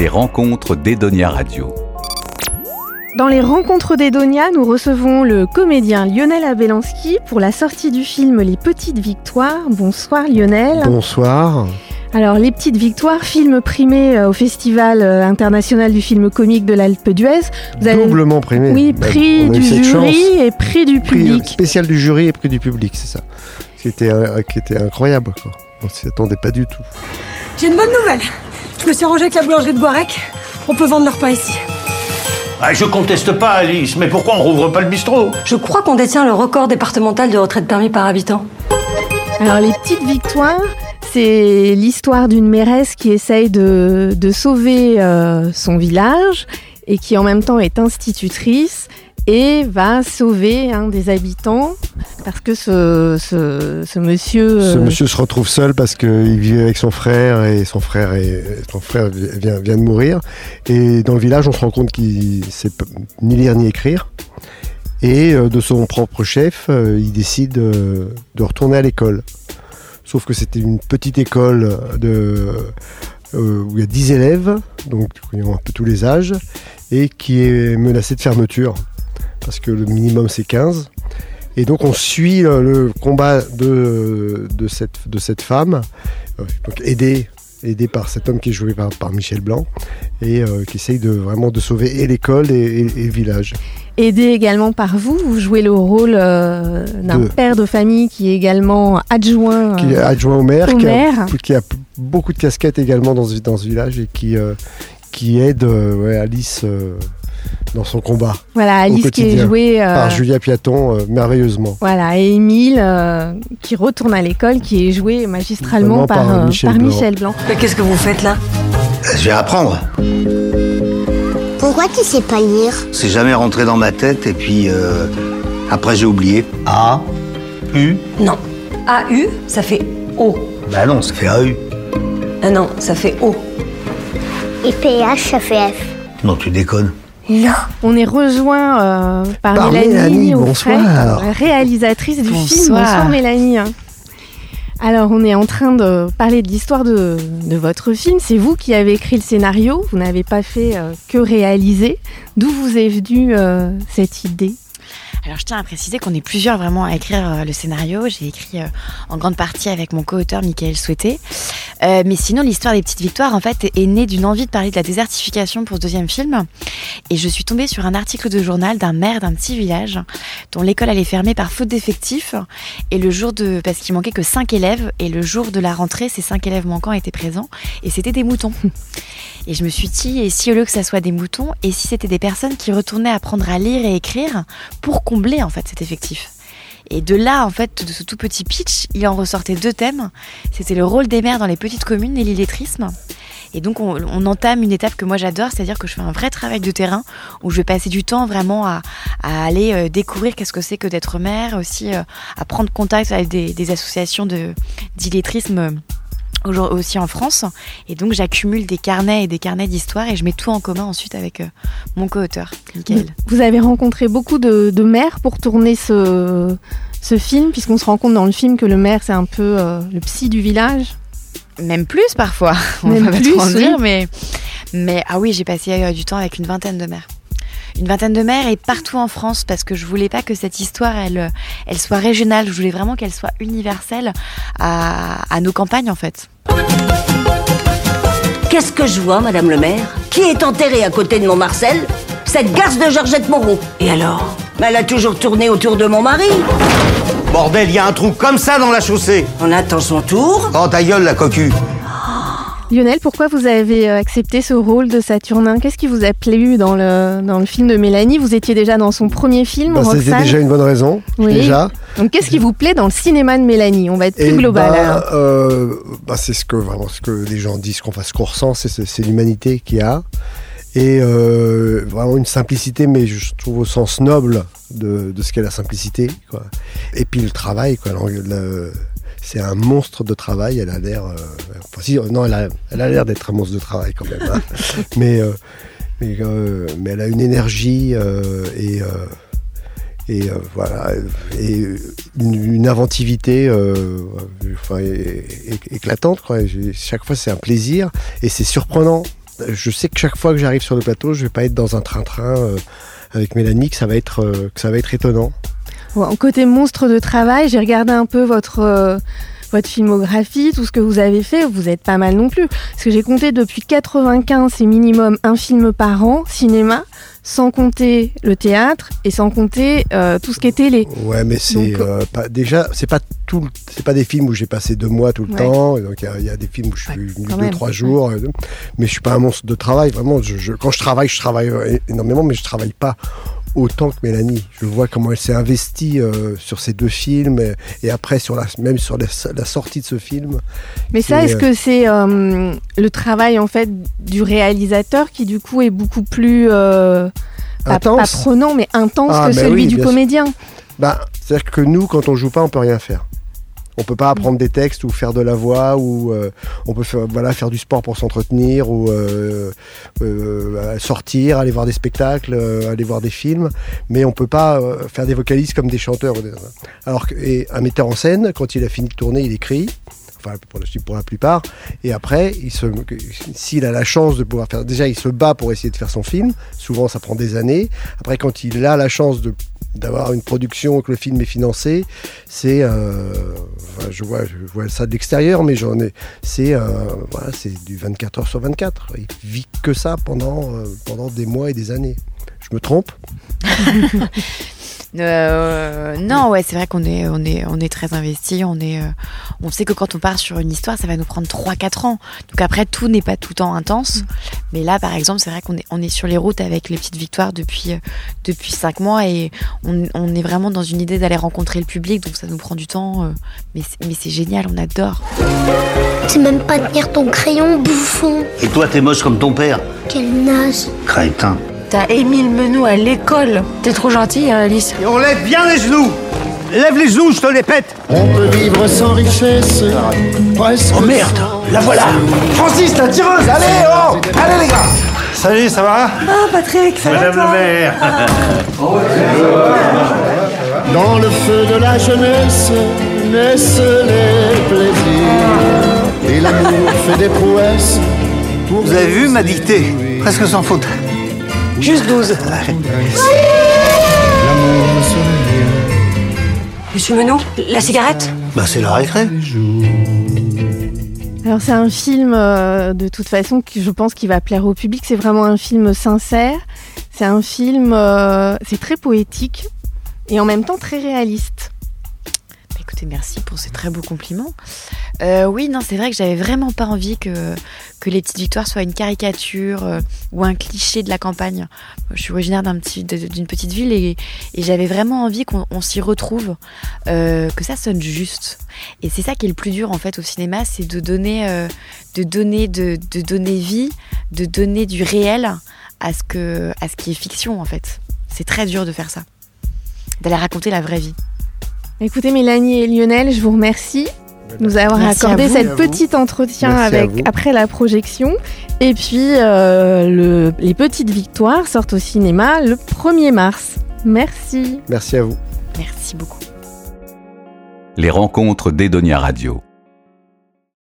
Les rencontres d'Edonia Radio. Dans les rencontres d'Edonia, nous recevons le comédien Lionel Abelanski pour la sortie du film Les Petites Victoires. Bonsoir Lionel. Bonsoir. Alors, Les Petites Victoires, film primé euh, au Festival euh, international du film comique de l'Alpe d'Huez. Avez... Doublement primé. Oui, prix du jury et prix du public. Prix spécial du jury et prix du public, c'est ça. Qui était, euh, qui était incroyable. Quoi. On s'y attendait pas du tout. J'ai une bonne nouvelle. Je me suis arrangé avec la boulangerie de Boirec. On peut vendre leur pain ici. Ah, je conteste pas, Alice, mais pourquoi on rouvre pas le bistrot? Je crois qu'on détient le record départemental de retraite permis par habitant. Alors, les petites victoires, c'est l'histoire d'une mairesse qui essaye de, sauver euh, son village et qui en même temps est institutrice et va sauver un des habitants parce que ce, ce, monsieur... Ce euh, monsieur se retrouve seul parce qu'il vit avec son frère et son frère, est, son frère vient, vient de mourir. Et dans le village, on se rend compte qu'il sait ni lire ni écrire. Et euh, de son propre chef, il décide de retourner à l'école. Sauf que c'était une petite école de, euh, où il y a 10 élèves, donc ils ont un peu tous les âges, et qui est menacée de fermeture, parce que le minimum c'est 15. Et donc on suit le, combat de, de, cette, de cette femme, euh, donc aidée, aidée par cet homme qui est joué par, par Michel Blanc, et euh, qui essaye de, vraiment de sauver et l'école et, et le village aidé également par vous. Vous jouez le rôle euh, d'un père de famille qui est également adjoint, qui est adjoint au maire, qui, A, beaucoup de casquettes également dans ce, dans ce village et qui, euh, qui aide euh, Alice dans son combat. Voilà, Alice qui est jouée par Julia Piaton merveilleusement. Voilà, et Émile qui retourne à l'école, qui est joué magistralement par, Michel, Michel Blanc. Mais qu'est-ce que vous faites là? Je vais apprendre. Pourquoi tu sais pas lire? C'est jamais rentré dans ma tête et puis euh, après j'ai oublié. A, U? Non. A-U, ça fait O. Bah non, ça fait A-U. Ah non, ça fait O. Et PH, ça fait F. Non, tu déconnes. Non. On est rejoint euh, par, Mélanie, bonsoir. réalisatrice du film. Bonsoir Mélanie. Alors, on est en train de parler de l'histoire de, votre film. C'est vous qui avez écrit le scénario. Vous n'avez pas fait euh, que réaliser. D'où vous est venue euh, cette idée? Alors je tiens à préciser qu'on est plusieurs vraiment à écrire euh, le scénario. J'ai écrit euh, en grande partie avec mon co-auteur Michael Souhaité. Euh, mais sinon l'histoire des petites victoires en fait est née d'une envie de parler de la désertification pour ce deuxième film. Et je suis tombée sur un article de journal d'un maire d'un petit village dont l'école allait fermer par faute d'effectifs. Et le jour de... parce qu'il manquait que 5 élèves. Et le jour de la rentrée, ces 5 élèves manquants étaient présents. Et c'était des moutons. Et je me suis dit, et si au lieu que ça soit des moutons, et si c'était des personnes qui retournaient apprendre à lire et écrire pour combler en fait cet effectif? Et de là, en fait, de ce tout petit pitch, il en ressortait deux thèmes. C'était le rôle des mères dans les petites communes et l'illettrisme. Et donc, on, entame une étape que moi j'adore, c'est-à-dire que je fais un vrai travail de terrain où je vais passer du temps vraiment à, aller euh, découvrir qu'est-ce que c'est que d'être mère, aussi euh, à prendre contact avec des, des associations d'illettrisme aussi en France. Et donc j'accumule des carnets et des carnets d'histoire et je mets tout en commun ensuite avec euh, mon co-auteur, Michael. Vous avez rencontré beaucoup de, mères pour tourner ce, ce film, puisqu'on se rend compte dans le film que le maire c'est un peu euh, le psy du village. Même plus parfois, on Même va plus, trop en dire, mais, mais ah oui, j'ai passé euh, du temps avec une vingtaine de mères une vingtaine de mères et partout en France parce que je voulais pas que cette histoire elle, elle soit régionale, je voulais vraiment qu'elle soit universelle à, à nos campagnes en fait. Qu'est-ce que je vois, Madame le maire Qui est enterré à côté de mon Marcel Cette garce de Georgette Moreau. Et alors? Elle a toujours tourné autour de mon mari. Bordel, il y a un trou comme ça dans la chaussée. On attend son tour. Oh, ta gueule, la cocu. Lionel, pourquoi vous avez euh, accepté ce rôle de Saturnin? Qu'est-ce qui vous a plu dans le, dans le film de Mélanie? Vous étiez déjà dans son premier film, bah, C'était déjà une bonne raison, déjà. Donc qu'est-ce qui vous plaît dans le cinéma de Mélanie? On va être plus eh global. Bah, euh, bah, c'est ce que, vraiment, ce que les gens disent qu'on fasse qu'on ressent, c'est l'humanité qu'il y a. Et euh, vraiment une simplicité, mais je trouve au sens noble de, de ce qu'est la simplicité. Quoi. Et puis le travail, quoi, le, c'est un monstre de travail. Elle a l'air. Euh, non, elle a, l'air d'être un monstre de travail quand même. Hein. mais, euh, euh, mais, elle a une énergie et. et voilà, et une, inventivité éclatante. Chaque fois, c'est un plaisir et c'est surprenant je sais que chaque fois que j'arrive sur le plateau, je vais pas être dans un train-train avec Mélanie, que ça va être, que ça va être étonnant. Côté monstre de travail, j'ai regardé un peu votre euh, votre filmographie, tout ce que vous avez fait, vous êtes pas mal non plus. Parce que j'ai compté depuis 95, c'est minimum un film par an, cinéma, sans compter le théâtre et sans compter euh, tout ce qui est télé. Ouais, mais c'est euh, pas déjà, c'est pas tout, c'est pas des films où j'ai passé deux mois tout le Ouais. temps. Donc il y a- il y, a des films où je suis venu quand deux même, trois jours, euh, mais je suis pas un monstre de travail. Vraiment, je, je- quand je travaille, je travaille euh, énormément, mais je travaille pas autant que Mélanie. Je vois comment elle s'est investie euh, sur ces deux films et, et après sur la, même sur la, la sortie de ce film. Mais ça, est-ce euh, que c'est euh, le travail en fait du réalisateur qui du coup est beaucoup plus euh, pas, pas Intense. prenant mais intense Ah, que bah celui oui, du comédien Bah, c'est-à-dire que nous, quand on joue pas, on peut rien faire. On peut pas apprendre des textes ou faire de la voix ou euh, on peut faire, voilà, faire du sport pour s'entretenir ou euh, euh, sortir, aller voir des spectacles, aller voir des films, mais on peut pas faire des vocalistes comme des chanteurs. Alors que et un metteur en scène, quand il a fini de tourner, il écrit. Enfin, pour la, pour la plupart. Et après, s'il a la chance de pouvoir faire, déjà, il se bat pour essayer de faire son film. Souvent, ça prend des années. Après, quand il a la chance d'avoir une production que le film est financé, c'est, euh, je vois, je vois ça de l'extérieur, mais j'en ai, c'est, euh, voilà, c'est du 24 heures sur 24. Il vit que ça pendant, euh, pendant des mois et des années. Je me trompe? Euh, non, ouais, c'est vrai qu'on est, on est, on est très investi. On est, euh, on sait que quand on part sur une histoire, ça va nous prendre 3-4 ans. Donc après, tout n'est pas tout le temps intense. Mais là, par exemple, c'est vrai qu'on est, on est sur les routes avec les petites victoires depuis, euh, depuis 5 mois et on, on est vraiment dans une idée d'aller rencontrer le public. Donc ça nous prend du temps. euh, mais, c'est- mais c'est génial, on adore. Tu sais même pas tenir ton crayon, bouffon? Et toi, t'es moche comme ton père? Quel naze. Crétin. T'as Émile Menou à l'école. T'es trop gentille, hein, Alice. Et on lève bien les genoux Lève les genoux, je te les pète On peut vivre sans richesse, presque. Oh merde La voilà Francis, la tireuse Allez, oh Allez les gars Salut, ça va? Ah, Patrick, ça va Madame le maire Dans le feu de la jeunesse naissent les plaisirs. Et l'amour fait des prouesses. Pour Vous avez vu ma dictée? Presque sans faute. Juste 12. Monsieur Menou, la cigarette Bah c'est la récré. Alors c'est un film euh, de toute façon qui je pense qu'il va plaire au public. C'est vraiment un film sincère. C'est un film, euh, c'est très poétique et en même temps très réaliste. Écoutez, merci pour ces très beaux compliments. Euh, oui, non, c'est vrai que j'avais vraiment pas envie que, que les petites victoires soient une caricature euh, ou un cliché de la campagne. Je suis originaire d'une petite ville et, j'avais vraiment envie qu'on on s'y retrouve, euh, que ça sonne juste. Et c'est ça qui est le plus dur en fait au cinéma, c'est de donner, de donner, de, donner vie, de donner du réel à ce à ce qui est fiction en fait. C'est très dur de faire ça, d'aller raconter la vraie vie. Écoutez Mélanie et Lionel, je vous remercie de nous avoir Merci accordé vous. cet vous. petit entretien Merci avec après la projection. Et puis euh, le- les petites victoires sortent au cinéma le 1er mars. Merci. Merci à vous. Merci beaucoup. Les rencontres d'Edonia Radio.